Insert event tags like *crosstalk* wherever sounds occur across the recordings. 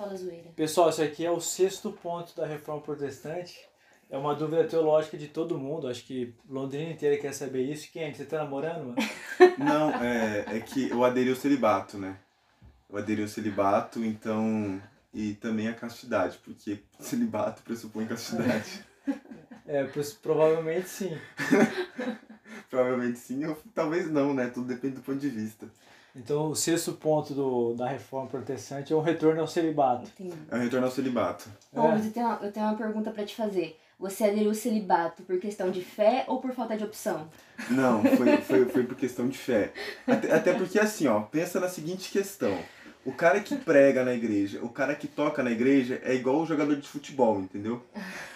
Toda zoeira. Pessoal, isso aqui é o sexto ponto da reforma protestante. É uma dúvida teológica de todo mundo. Acho que Londrina inteira quer saber isso. Quem? Você tá namorando, mano? *laughs* Não, é, é que eu aderi ao celibato, né? Eu aderi ao celibato, então. E também a castidade, porque celibato pressupõe castidade. É, provavelmente sim. *laughs* Provavelmente sim, ou talvez não, né? Tudo depende do ponto de vista. Então, o sexto ponto do, da reforma protestante é o retorno ao celibato. Entendi. É o retorno ao celibato. Bom, É. mas eu tenho, uma, eu tenho uma pergunta pra te fazer. Você aderiu ao celibato por questão de fé ou por falta de opção? Não, foi, foi, foi por questão de fé. Até, até porque assim, ó, pensa na seguinte questão. O cara que prega na igreja, o cara que toca na igreja é igual o jogador de futebol, entendeu?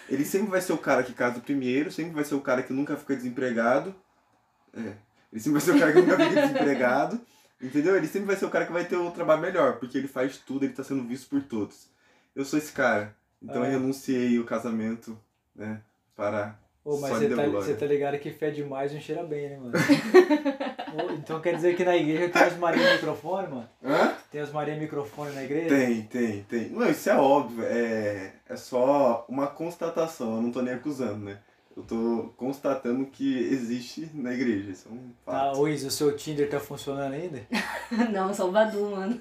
Ele sempre vai ser o cara que casa primeiro, sempre vai ser o cara que nunca fica desempregado. É. Ele sempre vai ser o cara que nunca fica desempregado. Entendeu? Ele sempre vai ser o cara que vai ter o trabalho melhor, porque ele faz tudo, ele tá sendo visto por todos. Eu sou esse cara. Então Ah. eu renunciei o casamento, né? Para Ô, mas Só você de tá, você tá ligado que fé demais não cheira bem, né, mano? *laughs* Ô, então quer dizer que na igreja tem as Maria microfone, mano? Hã? Tem as Maria microfone na igreja? Tem, tem, tem. Não, isso é óbvio. É, é só uma constatação. Eu não tô nem acusando, né? Eu tô constatando que existe na igreja. Isso é um Tá, fato. ô Isa, o seu Tinder tá funcionando ainda? *laughs* não, só o Badu, mano.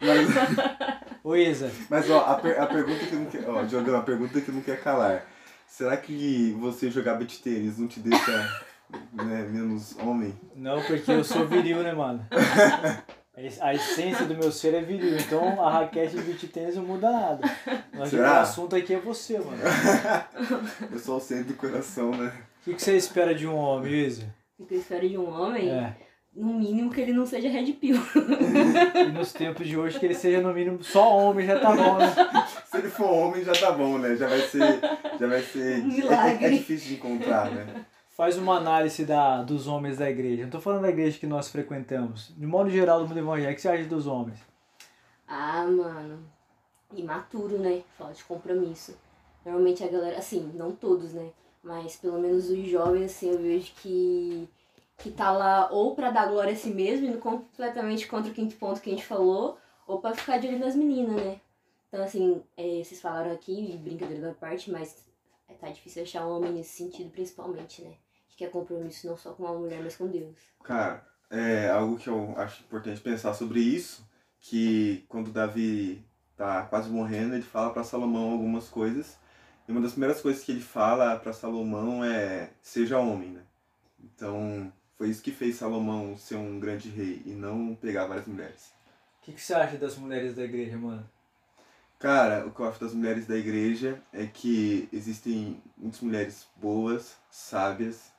Mas, *laughs* Ô Isa, mas, ó, a, per- a pergunta que não quer. Ó, Diogão, a pergunta que não quer calar. Será que você jogar beat tênis não te deixa né, menos homem? não, porque eu sou viril, né, mano? *laughs* A essência do meu ser é viril, então a raquete de beat tênis não muda nada. Mas o assunto aqui é você, mano. *laughs* Eu sou o centro do coração, né? O que, que você espera de um homem, Isa? O que eu espero de um homem, É. no mínimo que ele não seja red pill. *laughs* E nos tempos de hoje que ele seja no mínimo só homem já tá bom, né? *laughs* Se ele for homem, já tá bom, né? Já vai ser. Já vai ser. Um milagre. É, é difícil de encontrar, né? Faz uma análise da, dos homens da igreja. Não tô falando da igreja que nós frequentamos. De modo geral, do mundo evangélico, o que você acha dos homens? Ah, mano. Imaturo, né? Falta de compromisso. Normalmente a galera, assim, não todos, né? Mas pelo menos os jovens, assim, eu vejo que, que tá lá ou pra dar glória a si mesmo, indo completamente contra o quinto ponto que a gente falou, ou pra ficar de olho nas meninas, né? Então, assim, é, vocês falaram aqui, brincadeira da parte, mas é, tá difícil achar um homem nesse sentido, principalmente, né? Que quer compromisso não só com uma mulher, mas com Deus. Cara, é algo que eu acho importante pensar sobre isso, que quando Davi tá quase morrendo, ele fala para Salomão algumas coisas. E uma das primeiras coisas que ele fala para Salomão é seja homem, né? Então, foi isso que fez Salomão ser um grande rei e não pegar várias mulheres. O que, que você acha das mulheres da igreja, mano? Cara, o que eu acho das mulheres da igreja é que existem muitas mulheres boas, sábias,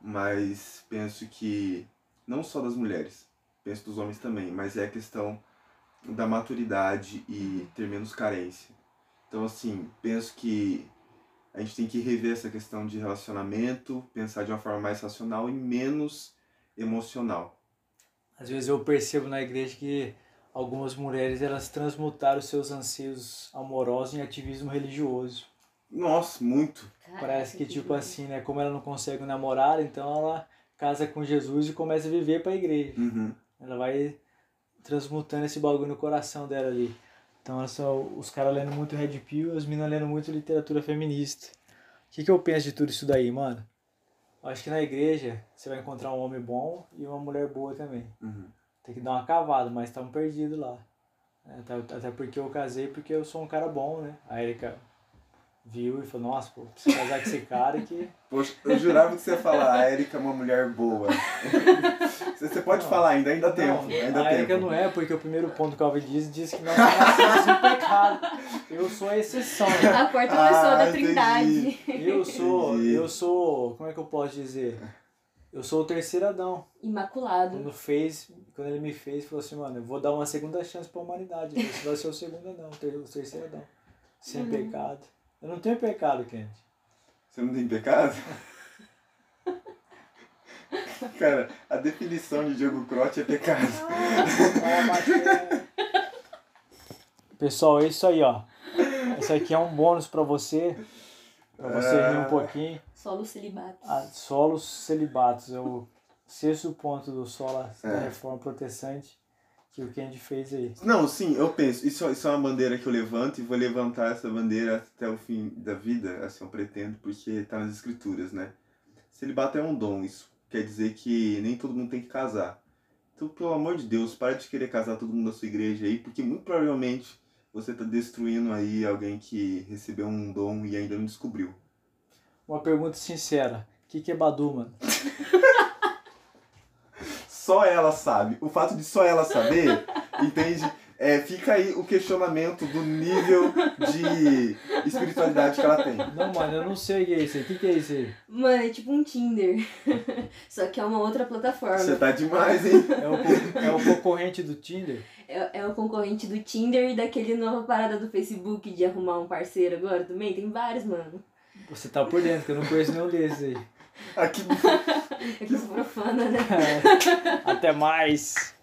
mas penso que não só das mulheres, penso dos homens também, mas é a questão da maturidade e ter menos carência. Então, assim, penso que a gente tem que rever essa questão de relacionamento, pensar de uma forma mais racional e menos emocional. Às vezes eu percebo na igreja que algumas mulheres elas transmutaram seus anseios amorosos em ativismo religioso. Nossa, muito. Parece que tipo assim, né, como ela não consegue um namorado, então ela casa com Jesus e começa a viver pra igreja. Uhum. Ela vai transmutando esse bagulho no coração dela ali. Então ela só, os caras lendo muito Red Pill, as meninas lendo muito literatura feminista. O que, que eu penso de tudo isso daí, mano? Eu acho que na igreja você vai encontrar um homem bom e uma mulher boa também. Uhum. Tem que dar uma cavada, mas estamos perdidos lá. Até, até porque eu casei porque eu sou um cara bom, né? A Erika viu e falou, nossa, pô, preciso casar com esse cara que. *laughs* Poxa, eu jurava que você ia falar, a Erika é uma mulher boa. *laughs* Você pode Não. falar ainda, ainda dá tempo. Não, ainda a Erika não é, porque o primeiro ponto que o Calvin diz diz que nós nascemos sem pecado. Eu sou a exceção. né? A quarta Ah, pessoa da entendi. Trindade. Eu sou, Entendi. eu sou, como é que eu posso dizer? Eu sou o terceiro Adão. Imaculado. Quando fez, quando ele me fez, falou assim, mano, eu vou dar uma segunda chance pra humanidade. Você vai ser o segundo Adão, o terceiro Adão. Sem Uhum. pecado. Eu não tenho pecado, Kent. Você não tem pecado? *laughs* Cara, a definição de Diogo Crote é pecado. Pessoal, é isso aí, ó. Esse aqui é um bônus pra você. Pra você rir um Ah. pouquinho. Solo celibato. Ah, solos celibatos. É o sexto ponto do sola da É. reforma protestante. Que o Candy fez aí. Não, sim, eu penso, isso, isso é uma bandeira que eu levanto e vou levantar essa bandeira até o fim da vida, assim eu pretendo, porque tá nas escrituras, né? Celibato é um dom, isso quer dizer que nem todo mundo tem que casar. Então, pelo amor de Deus, para de querer casar todo mundo da sua igreja aí, porque muito provavelmente você tá destruindo aí alguém que recebeu um dom e ainda não descobriu. Uma pergunta sincera. O que, que é Badu, mano? *laughs* Só ela sabe. O fato de só ela saber, *laughs* entende? É, fica aí o questionamento do nível de espiritualidade que ela tem. Não, mano, eu não sei o que é isso aí. O que, que é isso aí? Mano, é tipo um Tinder. *laughs* Só que é uma outra plataforma. Você tá demais, hein? É o, é o concorrente do Tinder? É, é o concorrente do Tinder e daquele nova parada do Facebook de arrumar um parceiro agora também. Tem vários, mano. Você tá por dentro, que eu não conheço nenhum desses aí. Aqui *laughs* É que *laughs* profana, né? Até mais!